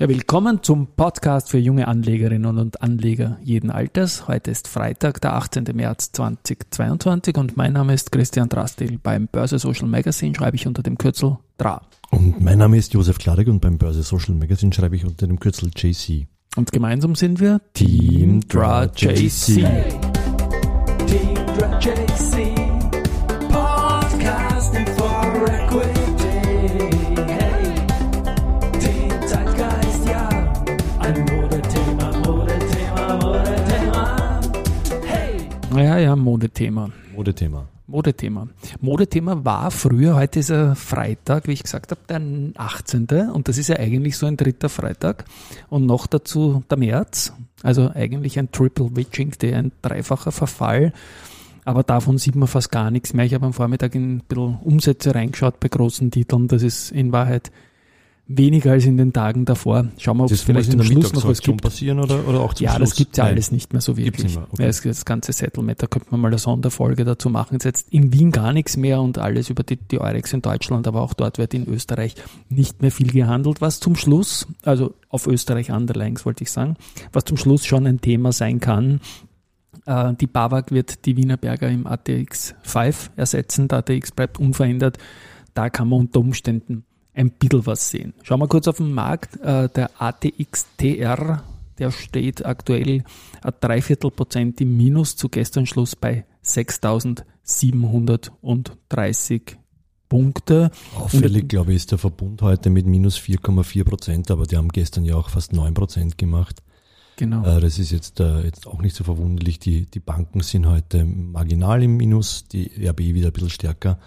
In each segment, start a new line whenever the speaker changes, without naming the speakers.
Ja, willkommen zum Podcast für junge Anlegerinnen und Anleger jeden Alters. Heute ist Freitag, der 18. März 2022 und mein Name ist Christian Drastil. Beim Börse Social Magazine schreibe ich unter dem Kürzel DRA.
Und mein Name ist Josef Kladek und beim Börse Social Magazine schreibe ich unter dem Kürzel JC.
Und gemeinsam sind wir Team DRA JC.
Team DRA JC. Modethema. Modethema. Modethema.
Modethema war früher, heute ist er Freitag, wie ich gesagt habe, der 18. Und das ist ja eigentlich so ein dritter Freitag. Und noch dazu der März. Also eigentlich ein Triple Witching Day, ein dreifacher Verfall. Aber davon sieht man fast gar nichts mehr. Ich habe am Vormittag in ein bisschen Umsätze reingeschaut bei großen Titeln. Das ist in Wahrheit weniger als in den Tagen davor. Schauen wir, ob es
Das
vielleicht
vielleicht
am Schluss noch was gibt.
passieren oder, oder auch zum
Ja,
Schluss?
das gibt's ja
Nein.
alles nicht mehr so wirklich.
mehr, okay.
Ja, das, ganze Settlement, da könnte man mal eine Sonderfolge dazu machen. Ist jetzt in Wien gar nichts mehr und alles über die, die Eurex in Deutschland, aber auch dort wird in Österreich nicht mehr viel gehandelt. Was zum Schluss, also auf Österreich Underlines wollte ich sagen, was zum Schluss schon ein Thema sein kann, äh, die BAWAG wird die Wienerberger im ATX 5 ersetzen. Der ATX bleibt unverändert. Da kann man unter Umständen ein bisschen was sehen. Schauen wir kurz auf den Markt. Äh, Der ATX TR, der steht aktuell Dreiviertel Prozent im Minus zu gestern Schluss bei 6.730 Punkte.
Auffällig, glaube ich, ist der Verbund heute mit minus 4,4 Prozent, aber die haben gestern ja auch fast 9 Prozent gemacht.
Genau.
Äh, Das ist jetzt, äh, jetzt auch nicht so verwunderlich. Die, die Banken sind heute marginal im Minus, die RB wieder ein bisschen stärker.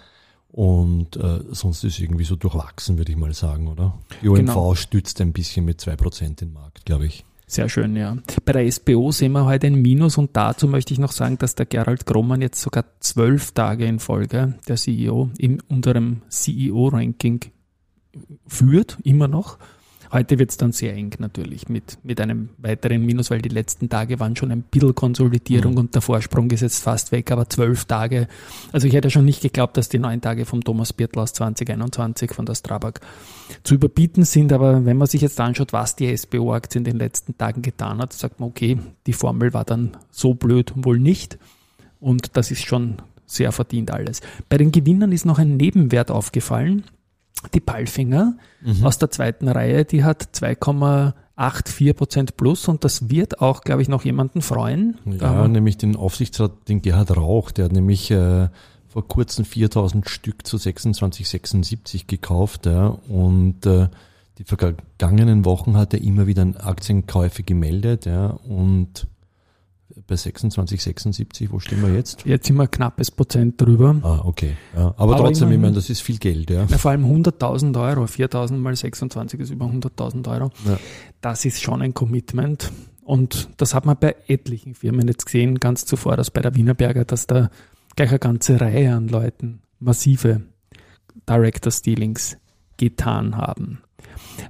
Und äh, sonst ist irgendwie so durchwachsen, würde ich mal sagen, oder? Die OMV
Genau.
stützt ein bisschen mit 2% den Markt, glaube ich.
Sehr schön, ja. Bei der SBO sehen wir heute ein Minus und dazu möchte ich noch sagen, dass der Gerald Grommann jetzt sogar zwölf Tage in Folge, der CEO, in unserem CEO-Ranking führt, immer noch. Heute wird es dann sehr eng natürlich mit, mit einem weiteren Minus, weil die letzten Tage waren schon ein bisschen Konsolidierung
Mhm.
und der Vorsprung ist jetzt fast weg, aber zwölf Tage. Also ich hätte schon nicht geglaubt, dass die neun Tage vom Thomas Birtl aus 2021 von der Strabag zu überbieten sind, aber wenn man sich jetzt anschaut, was die SBO-Aktie in den letzten Tagen getan hat, sagt man, okay, die Formel war dann so blöd wohl nicht und das ist schon sehr verdient alles. Bei den Gewinnern ist noch ein Nebenwert aufgefallen. Die Palfinger aus der zweiten Reihe, die hat 2,84 Prozent plus und das wird auch, glaube ich, noch jemanden freuen.
Ja,
Aber-
nämlich den Aufsichtsrat, den Gerhard Rauch, der hat nämlich äh, vor kurzem 4000 Stück zu 26,76 gekauft. Ja, und äh, die vergangenen Wochen hat er immer wieder Aktienkäufe gemeldet. Ja, und bei 26,76, wo stehen wir jetzt?
Jetzt sind wir ein knappes Prozent drüber.
Ah, okay. Ja, aber,
Aber
trotzdem, ich meine, das ist viel Geld. Ja.
Ja, vor allem 100.000 Euro, 4.000 mal 26 ist über 100.000 Euro.
Ja.
Das ist schon ein Commitment. Und das hat man bei etlichen Firmen jetzt gesehen, ganz zuvor, dass bei der Wienerberger, dass da gleich eine ganze Reihe an Leuten massive Director Stealings getan haben.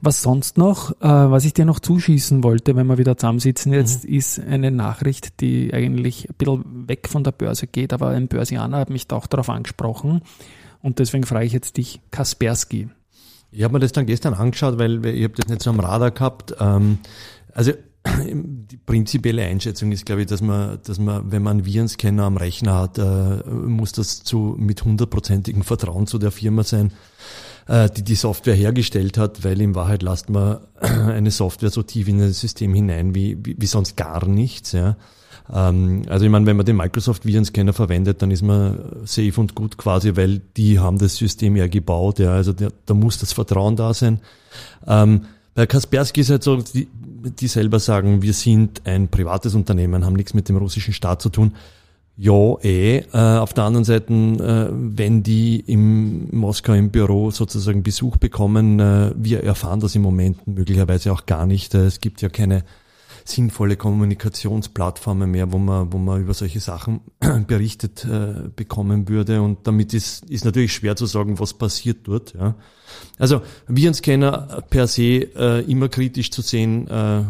Was sonst noch, äh, was ich dir noch zuschießen wollte, wenn wir wieder zusammensitzen jetzt, ist eine Nachricht, die eigentlich ein bisschen weg von der Börse geht, aber ein Börsianer hat mich da auch darauf angesprochen. Und deswegen frage ich jetzt dich, Kaspersky.
Ich habe mir das dann gestern angeschaut, weil ich habe das nicht so am Radar gehabt. Ähm, also die prinzipielle Einschätzung ist, glaube ich, dass man, dass man, wenn man einen Virenscanner am Rechner hat, äh, muss das zu mit hundertprozentigem Vertrauen zu der Firma sein, die die Software hergestellt hat, weil in Wahrheit lasst man eine Software so tief in das System hinein wie, wie, wie sonst gar nichts. Ja. Ähm, also ich meine, wenn man den Microsoft Virenscanner verwendet, dann ist man safe und gut quasi, weil die haben das System ja gebaut. Ja. Also der, da muss das Vertrauen da sein. Ähm, bei Kaspersky ist halt so, die, die selber sagen, wir sind ein privates Unternehmen, haben nichts mit dem russischen Staat zu tun. Ja, eh. Äh, auf der anderen Seite, äh, wenn die im Moskau im Büro sozusagen Besuch bekommen, äh, wir erfahren das im Moment möglicherweise auch gar nicht. Äh, es gibt ja keine sinnvolle Kommunikationsplattformen mehr, wo man, wo man über solche Sachen berichtet äh, bekommen würde. Und damit ist, ist natürlich schwer zu sagen, was passiert dort. Ja. Also Virenscanner per se äh, immer kritisch zu sehen. Äh,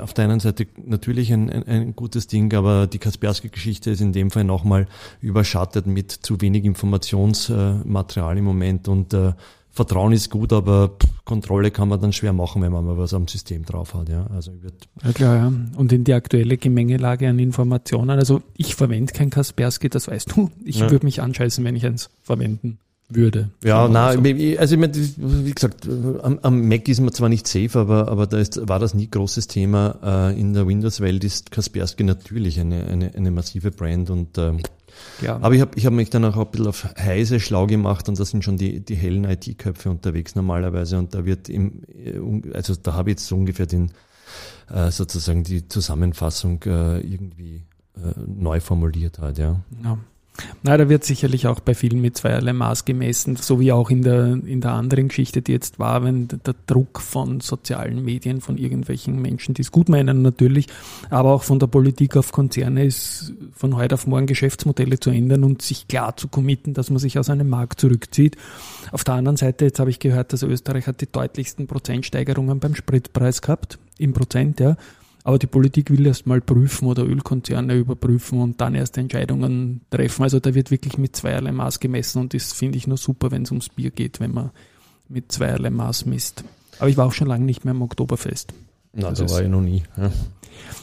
auf der einen Seite natürlich ein, ein, ein gutes Ding, aber die Kaspersky-Geschichte ist in dem Fall nochmal überschattet mit zu wenig Informationsmaterial im Moment und äh, Vertrauen ist gut, aber Kontrolle kann man dann schwer machen, wenn man mal was am System drauf hat. Ja, also würd,
Ja klar, ja. Und in die aktuelle Gemengelage an Informationen. Also ich verwende kein Kaspersky, das weißt du. Ich
Ja.
würde mich anscheißen, wenn ich eins verwenden würde.
Ja, na,
so.
also ich meine, das- wie gesagt, am, am Mac ist man zwar nicht safe, aber, aber da ist, war das nie großes Thema. Äh, In der Windows-Welt ist Kaspersky natürlich eine, eine, eine massive Brand und ähm,
ja.
aber ich habe ich hab mich dann auch ein bisschen auf Heise schlau gemacht und da sind schon die, die hellen IT-Köpfe unterwegs normalerweise und da wird im, äh, also da habe ich jetzt so ungefähr den äh, sozusagen die Zusammenfassung äh, irgendwie äh, neu formuliert halt, ja.
Ja. Na, da wird sicherlich auch bei vielen mit zweierlei Maß gemessen, so wie auch in der, in der anderen Geschichte, die jetzt war, wenn der Druck von sozialen Medien, von irgendwelchen Menschen, die es gut meinen natürlich, aber auch von der Politik auf Konzerne ist, von heute auf morgen Geschäftsmodelle zu ändern und sich klar zu committen, dass man sich aus einem Markt zurückzieht. Auf der anderen Seite, jetzt habe ich gehört, dass Österreich hat die deutlichsten Prozentsteigerungen beim Spritpreis gehabt, im Prozent, ja. Aber die Politik will erst mal prüfen oder Ölkonzerne überprüfen und dann erst Entscheidungen treffen. Also da wird wirklich mit zweierlei Maß gemessen und das finde ich nur super, wenn es ums Bier geht, wenn man mit zweierlei Maß misst. Aber ich war auch schon lange nicht mehr im Oktoberfest.
Na,
Das
da war ich noch nie. Ja.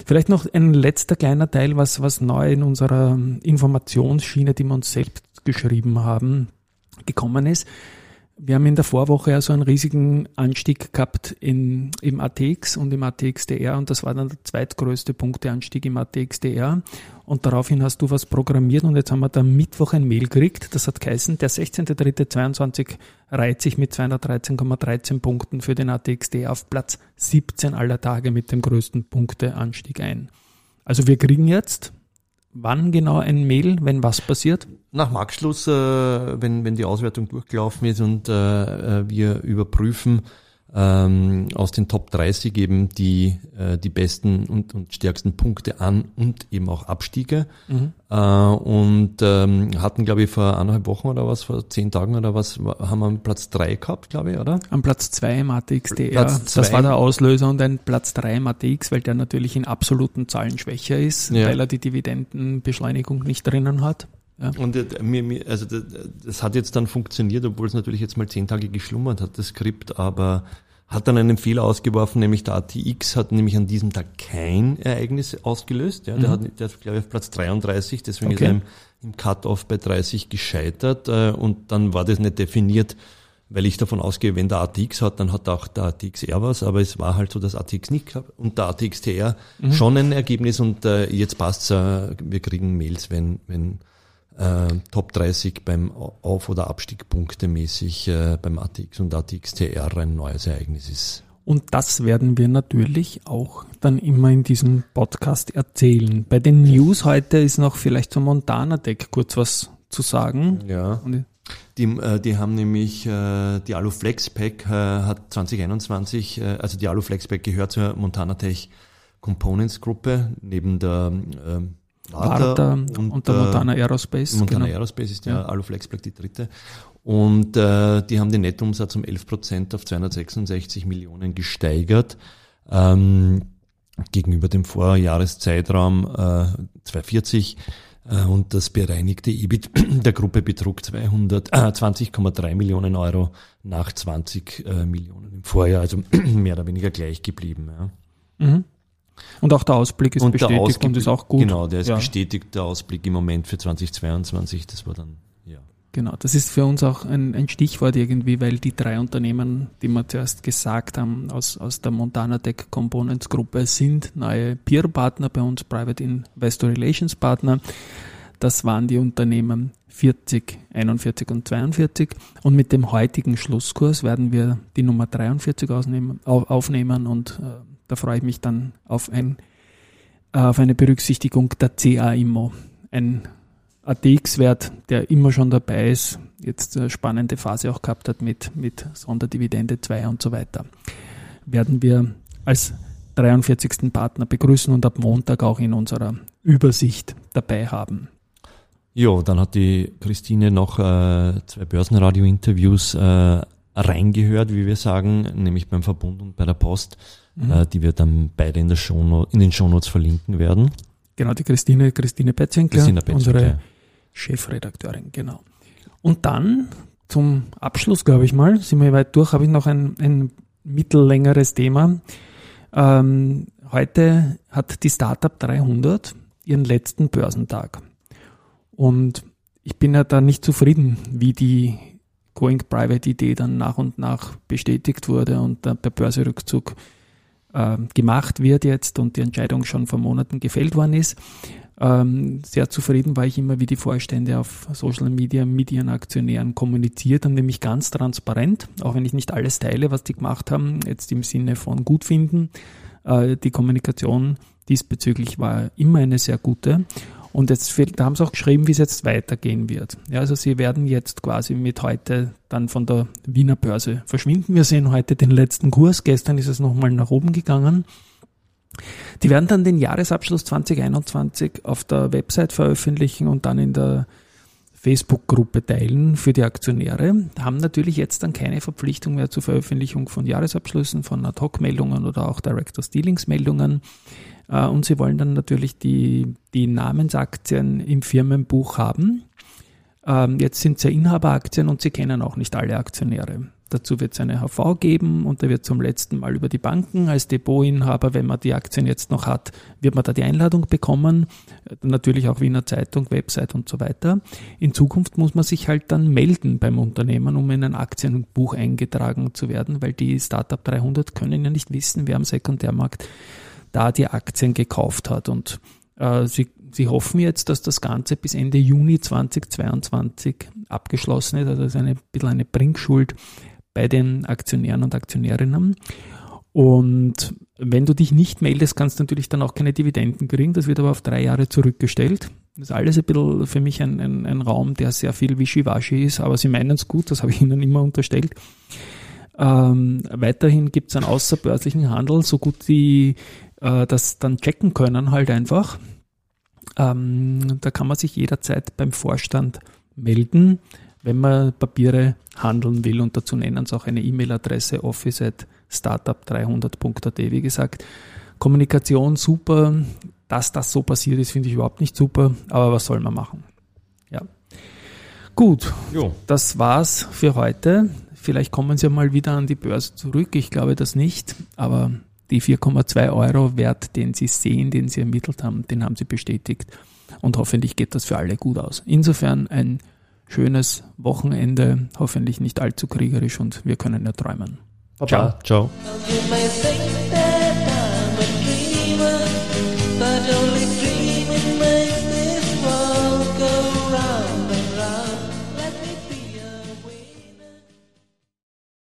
Vielleicht noch ein letzter kleiner Teil, was, was neu in unserer Informationsschiene, die wir uns selbst geschrieben haben, gekommen ist. Wir haben in der Vorwoche ja so einen riesigen Anstieg gehabt in, im ATX und im ATXDR und das war dann der zweitgrößte Punkteanstieg im ATXDR und daraufhin hast du was programmiert und jetzt haben wir da Mittwoch ein Mail gekriegt, das hat geheißen, der 16.3.22 reiht sich mit 213,13 Punkten für den ATXDR auf Platz 17 aller Tage mit dem größten Punkteanstieg ein. Also wir kriegen jetzt, wann genau ein Mail, wenn was passiert?
Nach Marktschluss, äh, wenn, wenn die Auswertung durchgelaufen ist und äh, äh, wir überprüfen ähm, aus den Top 30 eben die, äh, die besten und, und stärksten Punkte an und eben auch Abstiege. Äh, und ähm, hatten, glaube ich, vor anderthalb Wochen oder was, vor zehn Tagen oder was, wa- haben wir Platz drei gehabt, glaube ich, oder?
Am Platz 2 im ATXDR.
Platz
das war der Auslöser und ein Platz 3 im ATX, weil der natürlich in absoluten Zahlen schwächer ist,
Ja.
weil er die Dividendenbeschleunigung nicht drinnen hat. Ja.
Und mir, mir, also das, das hat jetzt dann funktioniert, obwohl es natürlich jetzt mal zehn Tage geschlummert hat, das Skript, aber hat dann einen Fehler ausgeworfen, nämlich der ATX hat nämlich an diesem Tag kein Ereignis ausgelöst. Ja, der, hat, der ist, glaube ich, auf Platz 33, deswegen ist
Okay.
er im, im Cut-Off bei 30 gescheitert äh, und dann war das nicht definiert, weil ich davon ausgehe, wenn der ATX hat, dann hat auch der ATXR was, aber es war halt so, dass ATX nicht gehabt und der ATXTR schon ein Ergebnis und äh, jetzt passt's, äh, wir kriegen Mails, wenn, wenn äh, Top 30 beim Auf- oder Abstiegpunkte mäßig äh, beim ATX und ATXTR ein neues Ereignis ist.
Und das werden wir natürlich auch dann immer in diesem Podcast erzählen. Bei den News heute ist noch vielleicht zum Montana Deck kurz was zu sagen.
Ja. Die, äh, die haben nämlich, äh, die Aluflex Pack äh, hat 2021, äh, also die Aluflex Pack gehört zur Montana Tech Components Gruppe, neben der ähm,
Warta und, der
äh,
Montana Aerospace.
Montana
genau.
Aerospace ist der
Ja.
Aluflexpack die dritte. Und äh, die haben den Nettoumsatz um 11 Prozent auf 266 Millionen gesteigert. Ähm, gegenüber dem Vorjahreszeitraum äh, 240 äh, und das bereinigte EBIT der Gruppe betrug 200, äh, 20,3 Millionen Euro nach 20 äh, Millionen im Vorjahr, also mehr oder weniger gleich geblieben. Ja.
Mhm. Und auch der Ausblick ist
und der
bestätigt und
Ausblick-
ist auch gut.
Genau, der ist
Ja.
bestätigt, der Ausblick im Moment für 2022, das war dann, ja.
Genau, das ist für uns auch ein, ein Stichwort irgendwie, weil die drei Unternehmen, die wir zuerst gesagt haben, aus, aus der Montana Tech Components Gruppe sind neue Peer-Partner bei uns, Private Investor Relations Partner. Das waren die Unternehmen 40, 41 und 42. Und mit dem heutigen Schlusskurs werden wir die Nummer 43 ausnehmen, au- aufnehmen und äh, da freue ich mich dann auf, ein, äh, auf eine Berücksichtigung der CA Immo. Ein ATX-Wert, der immer schon dabei ist, jetzt eine spannende Phase auch gehabt hat mit, mit Sonderdividende 2 und so weiter, werden wir als 43. Partner begrüßen und ab Montag auch in unserer Übersicht dabei haben.
Jo, dann hat die Christine noch äh, zwei Börsenradio-Interviews äh, reingehört, wie wir sagen, nämlich beim Verbund und bei der Post, äh, die wir dann beide in, der Showno in den Shownotes verlinken werden.
Genau, die Christine, Christine Petzinkler. unsere Chefredakteurin, genau. Und dann zum Abschluss, glaube ich mal, sind wir weit durch, habe ich noch ein, ein mittellängeres Thema. Ähm, heute hat die Startup 300 ihren letzten Börsentag. Und ich bin ja da nicht zufrieden, wie die Going Private Idee dann nach und nach bestätigt wurde und der Börserückzug äh, gemacht wird jetzt und die Entscheidung schon vor Monaten gefällt worden ist. Ähm, sehr zufrieden war ich immer, wie die Vorstände auf Social Media mit ihren Aktionären kommuniziert haben, nämlich ganz transparent, auch wenn ich nicht alles teile, was die gemacht haben, jetzt im Sinne von gut finden. Äh, die Kommunikation diesbezüglich war immer eine sehr gute. Und jetzt, da haben sie auch geschrieben, wie es jetzt weitergehen wird. Ja, also sie werden jetzt quasi mit heute dann von der Wiener Börse verschwinden. Wir sehen heute den letzten Kurs. Gestern ist es nochmal nach oben gegangen. Die werden dann den Jahresabschluss 2021 auf der Website veröffentlichen und dann in der Facebook-Gruppe teilen für die Aktionäre, haben natürlich jetzt dann keine Verpflichtung mehr zur Veröffentlichung von Jahresabschlüssen, von Ad-Hoc-Meldungen oder auch Director-Stealings-Meldungen. Äh, und sie wollen dann natürlich die, die Namensaktien im Firmenbuch haben. Ähm, jetzt sind es ja Inhaberaktien und sie kennen auch nicht alle Aktionäre. Dazu wird es eine HV geben und da wird zum letzten Mal über die Banken als Depotinhaber, wenn man die Aktien jetzt noch hat, wird man da die Einladung bekommen. Natürlich auch Wiener Zeitung, Website und so weiter. In Zukunft muss man sich halt dann melden beim Unternehmen, um in ein Aktienbuch eingetragen zu werden, weil die Startup 300 können ja nicht wissen, wer am Sekundärmarkt da die Aktien gekauft hat. Und äh, sie, sie hoffen jetzt, dass das Ganze bis Ende Juni 2022 abgeschlossen ist. Also das ist eine ein bisschen eine Bringschuld bei den Aktionären und Aktionärinnen. Und wenn du dich nicht meldest, kannst du natürlich dann auch keine Dividenden kriegen. Das wird aber auf drei Jahre zurückgestellt. Das ist alles ein bisschen für mich ein, ein, ein Raum, der sehr viel Wischiwaschi ist, aber sie meinen es gut, das habe ich ihnen immer unterstellt. Ähm, weiterhin gibt es einen außerbörslichen Handel, so gut die äh, das dann checken können, halt einfach. Ähm, da kann man sich jederzeit beim Vorstand melden, wenn man Papiere handeln will und dazu nennen sie auch eine E-Mail-Adresse office at startup300.at. Wie gesagt, Kommunikation super, dass das so passiert ist, finde ich überhaupt nicht super, aber was soll man machen? Ja. Gut, jo. das war's für heute. Vielleicht kommen Sie mal wieder an die Börse zurück. Ich glaube das nicht, aber die 4,2 Euro Wert, den Sie sehen, den Sie ermittelt haben, den haben Sie bestätigt. Und hoffentlich geht das für alle gut aus. Insofern ein schönes Wochenende, hoffentlich nicht allzu kriegerisch und wir können ja träumen.
Baba. Ciao. Ciao.